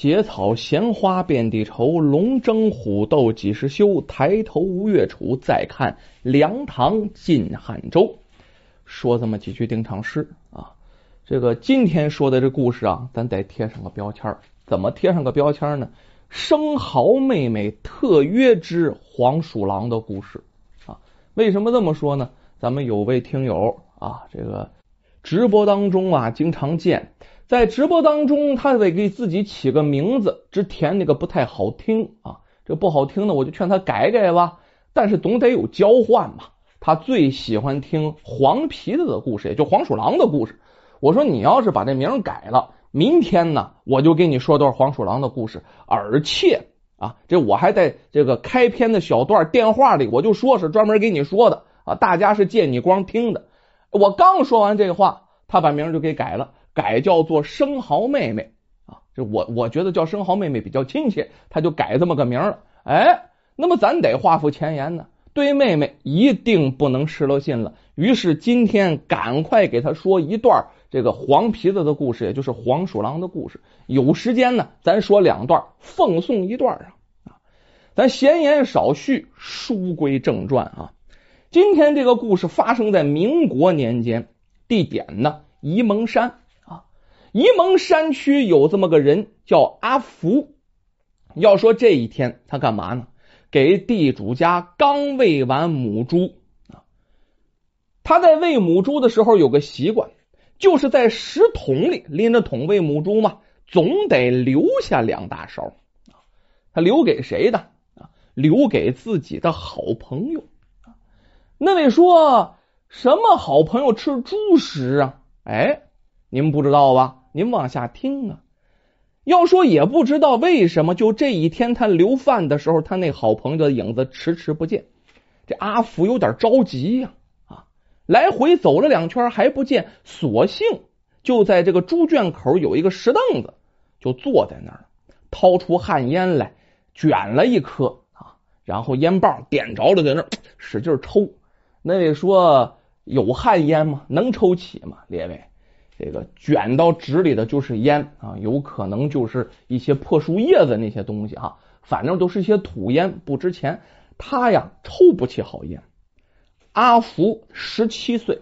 结草衔花遍地愁，龙争虎斗几时休？抬头吴越楚，再看梁唐晋汉周。说这么几句定场诗啊，这个今天说的这故事啊，咱得贴上个标签怎么贴上个标签呢？生蚝妹妹特约之黄鼠狼的故事啊。为什么这么说呢？咱们有位听友啊，这个直播当中啊，经常见。在直播当中，他得给自己起个名字，只填那个不太好听啊。这不好听的，我就劝他改改吧。但是总得有交换嘛。他最喜欢听黄皮子的故事，也就黄鼠狼的故事。我说你要是把这名改了，明天呢，我就给你说段黄鼠狼的故事。而且啊，这我还在这个开篇的小段电话里，我就说是专门给你说的啊。大家是借你光听的。我刚说完这话，他把名就给改了。改叫做生蚝妹妹啊，这我我觉得叫生蚝妹妹比较亲切，他就改这么个名了。哎，那么咱得画符前言呢，对妹妹一定不能失了信了。于是今天赶快给他说一段这个黄皮子的故事，也就是黄鼠狼的故事。有时间呢，咱说两段，奉送一段啊。啊，咱闲言少叙，书归正传啊。今天这个故事发生在民国年间，地点呢沂蒙山。沂蒙山区有这么个人叫阿福。要说这一天他干嘛呢？给地主家刚喂完母猪啊。他在喂母猪的时候有个习惯，就是在食桶里拎着桶喂母猪嘛，总得留下两大勺。他留给谁的啊？留给自己的好朋友。那位说什么好朋友吃猪食啊？哎，你们不知道吧？您往下听啊！要说也不知道为什么，就这一天他留饭的时候，他那好朋友的影子迟迟不见。这阿福有点着急呀！啊，来回走了两圈还不见，索性就在这个猪圈口有一个石凳子，就坐在那儿，掏出旱烟来卷了一颗啊，然后烟棒点着了，在那使劲抽。那位说有旱烟吗？能抽起吗？列位？这个卷到纸里的就是烟啊，有可能就是一些破树叶子那些东西哈，反正都是一些土烟，不值钱。他呀抽不起好烟。阿福十七岁，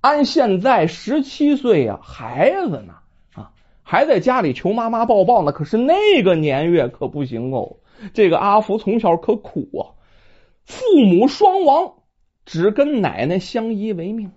按现在十七岁呀，孩子呢啊，还在家里求妈妈抱抱呢。可是那个年月可不行哦，这个阿福从小可苦啊，父母双亡，只跟奶奶相依为命。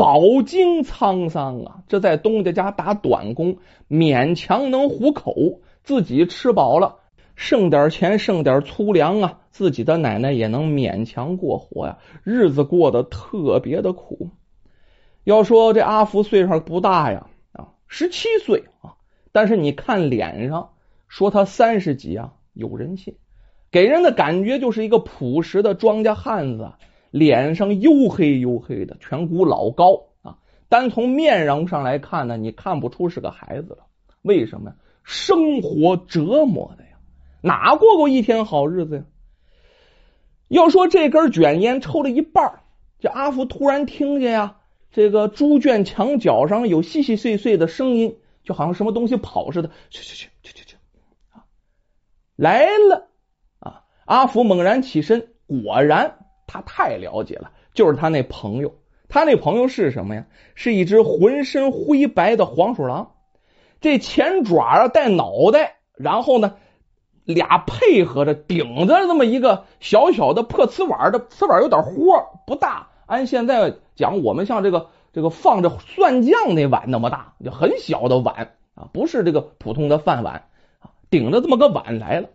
饱经沧桑啊，这在东家家打短工，勉强能糊口，自己吃饱了，剩点钱，剩点粗粮啊，自己的奶奶也能勉强过活呀，日子过得特别的苦。要说这阿福岁数不大呀，啊，十七岁啊，但是你看脸上，说他三十几啊，有人信，给人的感觉就是一个朴实的庄稼汉子。脸上黝黑黝黑的，颧骨老高啊！单从面容上来看呢，你看不出是个孩子了。为什么呀？生活折磨的呀，哪过过一天好日子呀？要说这根卷烟抽了一半，这阿福突然听见呀，这个猪圈墙角上有细细碎碎的声音，就好像什么东西跑似的，去去去去去去啊！来了啊！阿福猛然起身，果然。他太了解了，就是他那朋友，他那朋友是什么呀？是一只浑身灰白的黄鼠狼，这前爪啊带脑袋，然后呢俩配合着顶着这么一个小小的破瓷碗的瓷碗有点豁，不大。按现在讲，我们像这个这个放着蒜酱那碗那么大，就很小的碗啊，不是这个普通的饭碗啊，顶着这么个碗来了。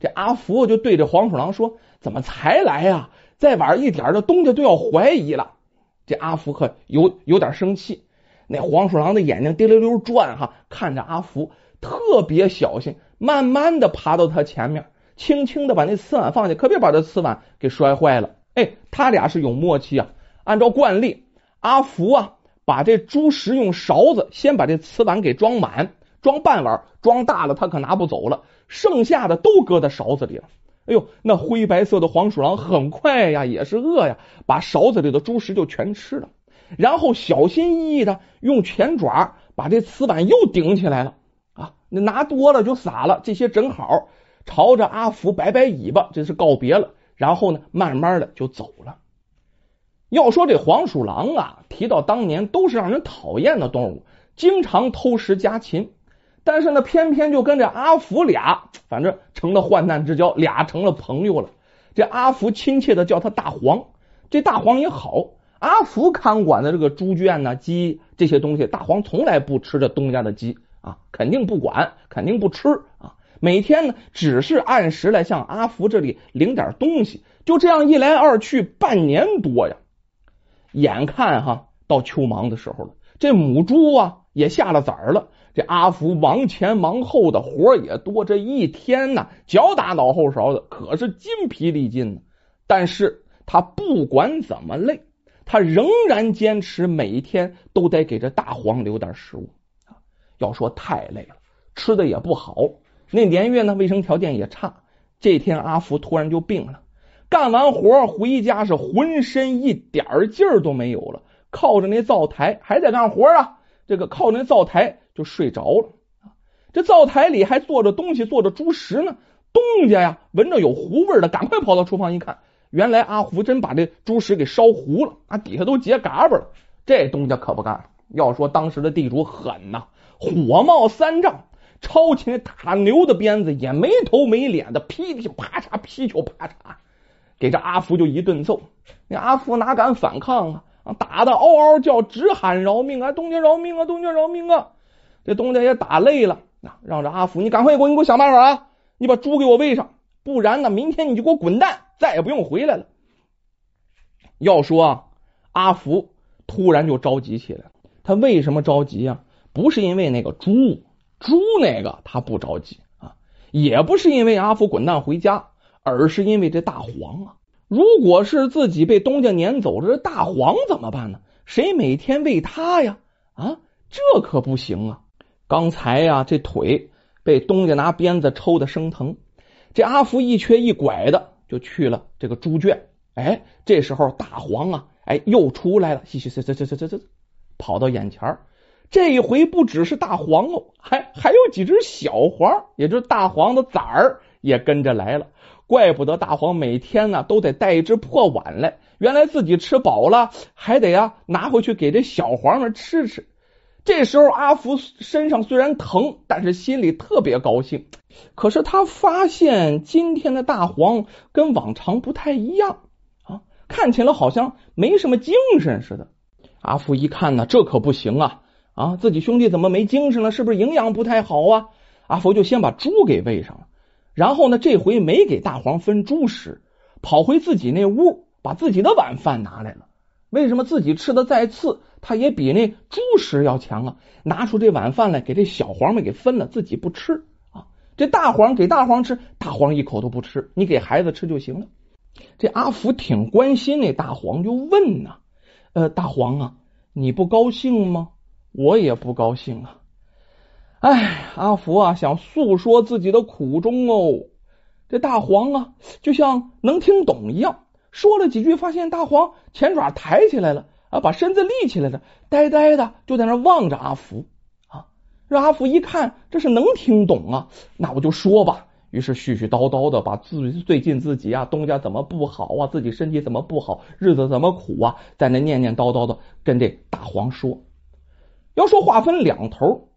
这阿福就对着黄鼠狼说：“怎么才来呀？”再晚一点，这东家都要怀疑了。这阿福可有有点生气。那黄鼠狼的眼睛滴溜溜转，哈，看着阿福，特别小心，慢慢的爬到他前面，轻轻的把那瓷碗放下，可别把这瓷碗给摔坏了。哎，他俩是有默契啊。按照惯例，阿福啊，把这猪食用勺子先把这瓷碗给装满，装半碗，装大了他可拿不走了，剩下的都搁在勺子里了。哎呦，那灰白色的黄鼠狼很快呀，也是饿呀，把勺子里的猪食就全吃了，然后小心翼翼的用前爪把这瓷碗又顶起来了啊，那拿多了就撒了，这些正好朝着阿福摆摆尾巴，这是告别了。然后呢，慢慢的就走了。要说这黄鼠狼啊，提到当年都是让人讨厌的动物，经常偷食家禽。但是呢，偏偏就跟这阿福俩，反正成了患难之交，俩成了朋友了。这阿福亲切的叫他大黄，这大黄也好。阿福看管的这个猪圈呢、鸡这些东西，大黄从来不吃这东家的鸡啊，肯定不管，肯定不吃啊。每天呢，只是按时来向阿福这里领点东西。就这样一来二去，半年多呀。眼看哈到秋忙的时候了，这母猪啊也下了崽儿了。这阿福忙前忙后的活也多，这一天呢脚打脑后勺的，可是筋疲力尽。但是他不管怎么累，他仍然坚持每一天都得给这大黄留点食物。要说太累了，吃的也不好，那年月呢卫生条件也差。这天阿福突然就病了，干完活回家是浑身一点劲儿都没有了，靠着那灶台还在干活啊。这个靠那灶台就睡着了这灶台里还做着东西，做着猪食呢。东家呀，闻着有糊味的，赶快跑到厨房一看，原来阿福真把这猪食给烧糊了啊，底下都结嘎巴了。这东家可不干，要说当时的地主狠呐，火冒三丈，抄起那打牛的鞭子，也没头没脸的噼里啪嚓，噼里啪嚓，给这阿福就一顿揍。那阿福哪敢反抗啊？啊！打的嗷嗷叫，直喊饶命啊！东家饶命啊！东家饶命啊！这东家也打累了，啊，让这阿福，你赶快给我，你给我想办法啊！你把猪给我喂上，不然呢，明天你就给我滚蛋，再也不用回来了。要说，阿福突然就着急起来他为什么着急啊？不是因为那个猪，猪那个他不着急啊，也不是因为阿福滚蛋回家，而是因为这大黄啊。如果是自己被东家撵走，这大黄怎么办呢？谁每天喂他呀？啊，这可不行啊！刚才呀，这腿被东家拿鞭子抽的生疼，这阿福一瘸一拐的就去了这个猪圈。哎，这时候大黄啊，哎，又出来了，嘻嘻，这这这这这这，跑到眼前这一回不只是大黄哦，还还有几只小黄，也就是大黄的崽儿也跟着来了。怪不得大黄每天呢都得带一只破碗来，原来自己吃饱了还得呀拿回去给这小黄们吃吃。这时候阿福身上虽然疼，但是心里特别高兴。可是他发现今天的大黄跟往常不太一样啊，看起来好像没什么精神似的。阿福一看呢，这可不行啊啊，自己兄弟怎么没精神了？是不是营养不太好啊？阿福就先把猪给喂上了。然后呢？这回没给大黄分猪食，跑回自己那屋，把自己的晚饭拿来了。为什么自己吃的再次，他也比那猪食要强啊？拿出这晚饭来，给这小黄们给分了，自己不吃啊。这大黄给大黄吃，大黄一口都不吃，你给孩子吃就行了。这阿福挺关心那大黄，就问呐：“呃，大黄啊，你不高兴吗？我也不高兴啊。”哎，阿福啊，想诉说自己的苦衷哦。这大黄啊，就像能听懂一样，说了几句，发现大黄前爪抬起来了啊，把身子立起来了，呆呆的就在那望着阿福啊。让阿福一看，这是能听懂啊，那我就说吧。于是絮絮叨叨的把自最近自己啊，东家怎么不好啊，自己身体怎么不好，日子怎么苦啊，在那念念叨叨的跟这大黄说。要说话分两头。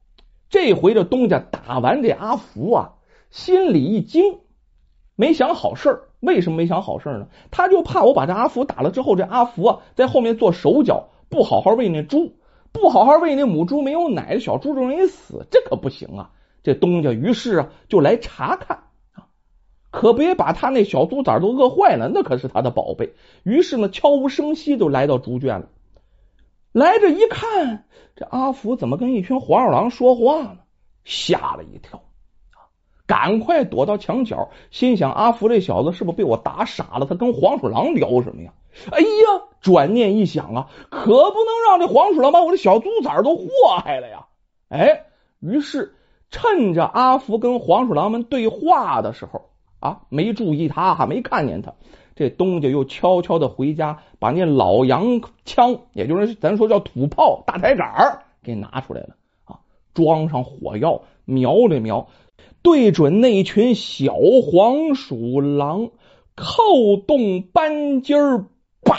这回这东家打完这阿福啊，心里一惊，没想好事。为什么没想好事呢？他就怕我把这阿福打了之后，这阿福啊在后面做手脚，不好好喂那猪，不好好喂那母猪，没有奶，小猪就容易死，这可不行啊！这东家于是啊就来查看啊，可别把他那小猪崽都饿坏了，那可是他的宝贝。于是呢，悄无声息就来到猪圈了。来这一看，这阿福怎么跟一群黄鼠狼说话呢？吓了一跳，赶快躲到墙角，心想：阿福这小子是不是被我打傻了？他跟黄鼠狼聊什么呀？哎呀，转念一想啊，可不能让这黄鼠狼把我的小猪崽都祸害了呀！哎，于是趁着阿福跟黄鼠狼们对话的时候啊，没注意他，还没看见他。这东家又悄悄的回家，把那老洋枪，也就是咱说叫土炮大抬杆给拿出来了啊！装上火药，瞄了瞄，对准那群小黄鼠狼，扣动扳机儿，啪！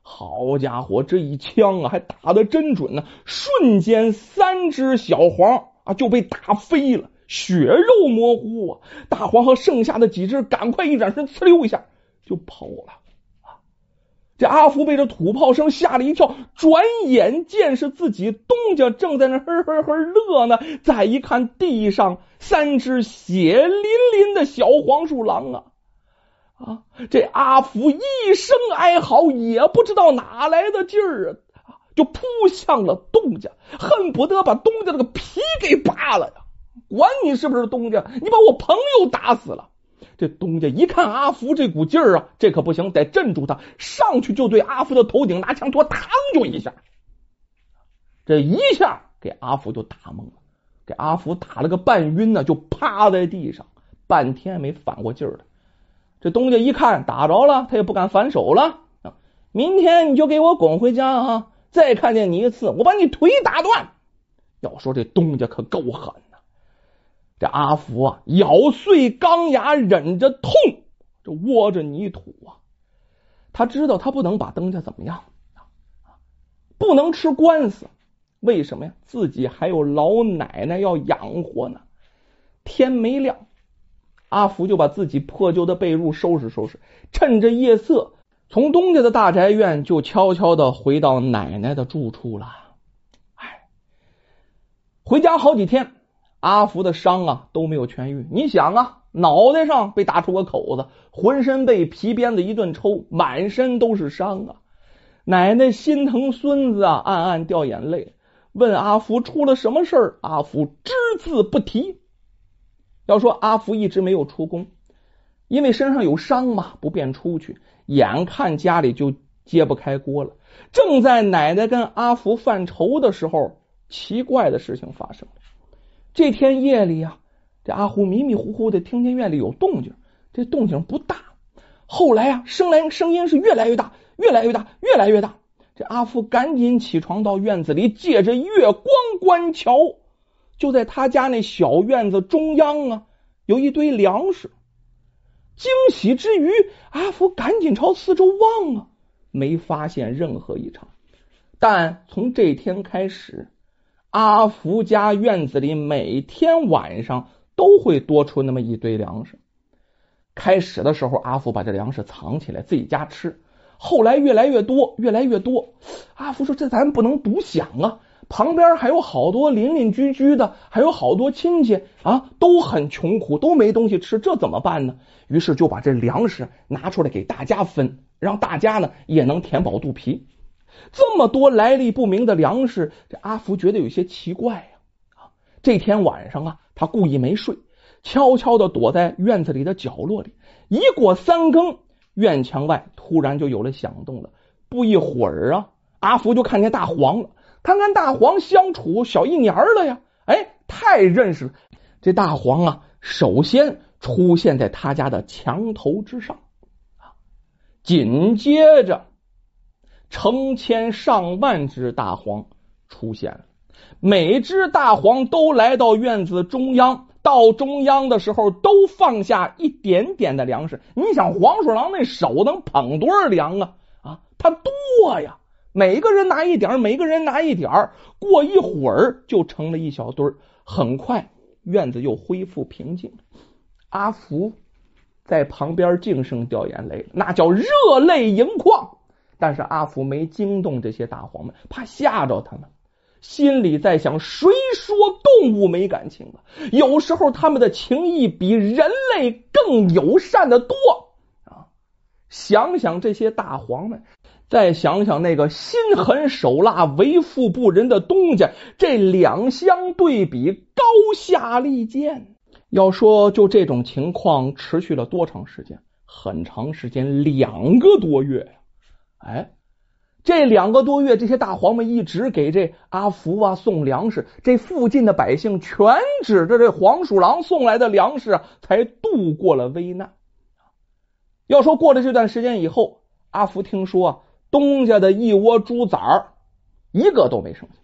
好家伙，这一枪啊，还打的真准呢！瞬间，三只小黄啊就被打飞了，血肉模糊啊！大黄和剩下的几只赶快一转身，呲溜一下就跑了。这阿福被这土炮声吓了一跳，转眼见是自己东家正在那呵呵呵乐呢。再一看，地上三只血淋淋的小黄鼠狼啊！啊！这阿福一声哀嚎，也不知道哪来的劲儿啊，就扑向了东家，恨不得把东家这个皮给扒了呀！管你是不是东家，你把我朋友打死了。这东家一看阿福这股劲儿啊，这可不行，得镇住他，上去就对阿福的头顶拿枪托，嘡就一下，这一下给阿福就打懵了，给阿福打了个半晕呢，就趴在地上，半天没反过劲儿来。这东家一看打着了，他也不敢反手了。明天你就给我滚回家啊！再看见你一次，我把你腿打断。要说这东家可够狠！这阿福啊，咬碎钢牙，忍着痛，这窝着泥土啊。他知道他不能把东家怎么样，不能吃官司。为什么呀？自己还有老奶奶要养活呢。天没亮。阿福就把自己破旧的被褥收拾收拾，趁着夜色，从东家的大宅院就悄悄的回到奶奶的住处了。哎，回家好几天，阿福的伤啊都没有痊愈。你想啊，脑袋上被打出个口子，浑身被皮鞭子一顿抽，满身都是伤啊。奶奶心疼孙子啊，暗暗掉眼泪，问阿福出了什么事儿。阿福只字不提。要说阿福一直没有出宫，因为身上有伤嘛，不便出去。眼看家里就揭不开锅了，正在奶奶跟阿福犯愁的时候，奇怪的事情发生了。这天夜里呀，这阿福迷迷糊糊的听见院里有动静，这动静不大。后来啊，声来声音是越来越大，越来越大，越来越大。这阿福赶紧起床到院子里，借着月光观瞧。就在他家那小院子中央啊，有一堆粮食。惊喜之余，阿福赶紧朝四周望啊，没发现任何异常。但从这天开始，阿福家院子里每天晚上都会多出那么一堆粮食。开始的时候，阿福把这粮食藏起来自己家吃，后来越来越多，越来越多。阿福说：“这咱不能独享啊。”旁边还有好多邻邻居居的，还有好多亲戚啊，都很穷苦，都没东西吃，这怎么办呢？于是就把这粮食拿出来给大家分，让大家呢也能填饱肚皮。这么多来历不明的粮食，这阿福觉得有些奇怪呀。啊，这天晚上啊，他故意没睡，悄悄的躲在院子里的角落里。一过三更，院墙外突然就有了响动了。不一会儿啊，阿福就看见大黄了。他跟大黄相处小一年了呀，哎，太认识了。这大黄啊，首先出现在他家的墙头之上啊，紧接着成千上万只大黄出现了，每只大黄都来到院子中央，到中央的时候都放下一点点的粮食。你想，黄鼠狼那手能捧多少粮啊？啊，它多呀。每个人拿一点每个人拿一点过一会儿就成了一小堆很快院子又恢复平静。阿福在旁边净声掉眼泪，那叫热泪盈眶。但是阿福没惊动这些大黄们，怕吓着他们，心里在想：谁说动物没感情了？有时候他们的情谊比人类更友善的多啊！想想这些大黄们。再想想那个心狠手辣、为富不仁的东家，这两相对比，高下立见。要说就这种情况持续了多长时间？很长时间，两个多月呀！哎，这两个多月，这些大黄们一直给这阿福啊送粮食，这附近的百姓全指着这黄鼠狼送来的粮食啊，才度过了危难。要说过了这段时间以后，阿福听说。东家的一窝猪崽儿一个都没剩下，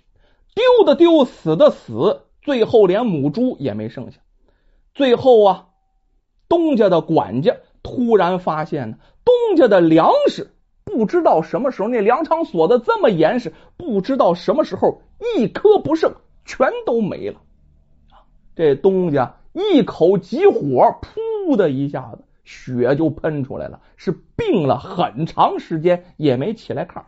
丢的丢，死的死，最后连母猪也没剩下。最后啊，东家的管家突然发现呢，东家的粮食不知道什么时候那粮仓锁的这么严实，不知道什么时候一颗不剩，全都没了。这东家一口急火，噗的一下子，血就喷出来了，是病了很长时间也没起来炕。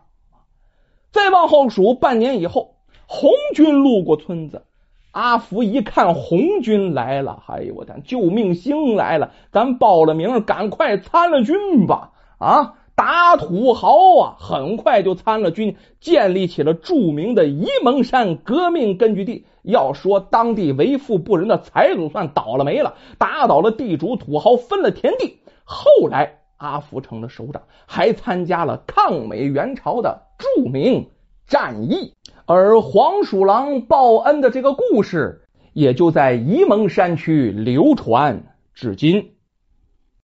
再往后数，半年以后，红军路过村子，阿福一看红军来了，哎呦我天，救命星来了，咱报了名，赶快参了军吧！啊！打土豪啊，很快就参了军，建立起了著名的沂蒙山革命根据地。要说当地为富不仁的财主算倒了霉了，打倒了地主土豪，分了田地。后来阿福成了首长，还参加了抗美援朝的著名战役。而黄鼠狼报恩的这个故事，也就在沂蒙山区流传至今。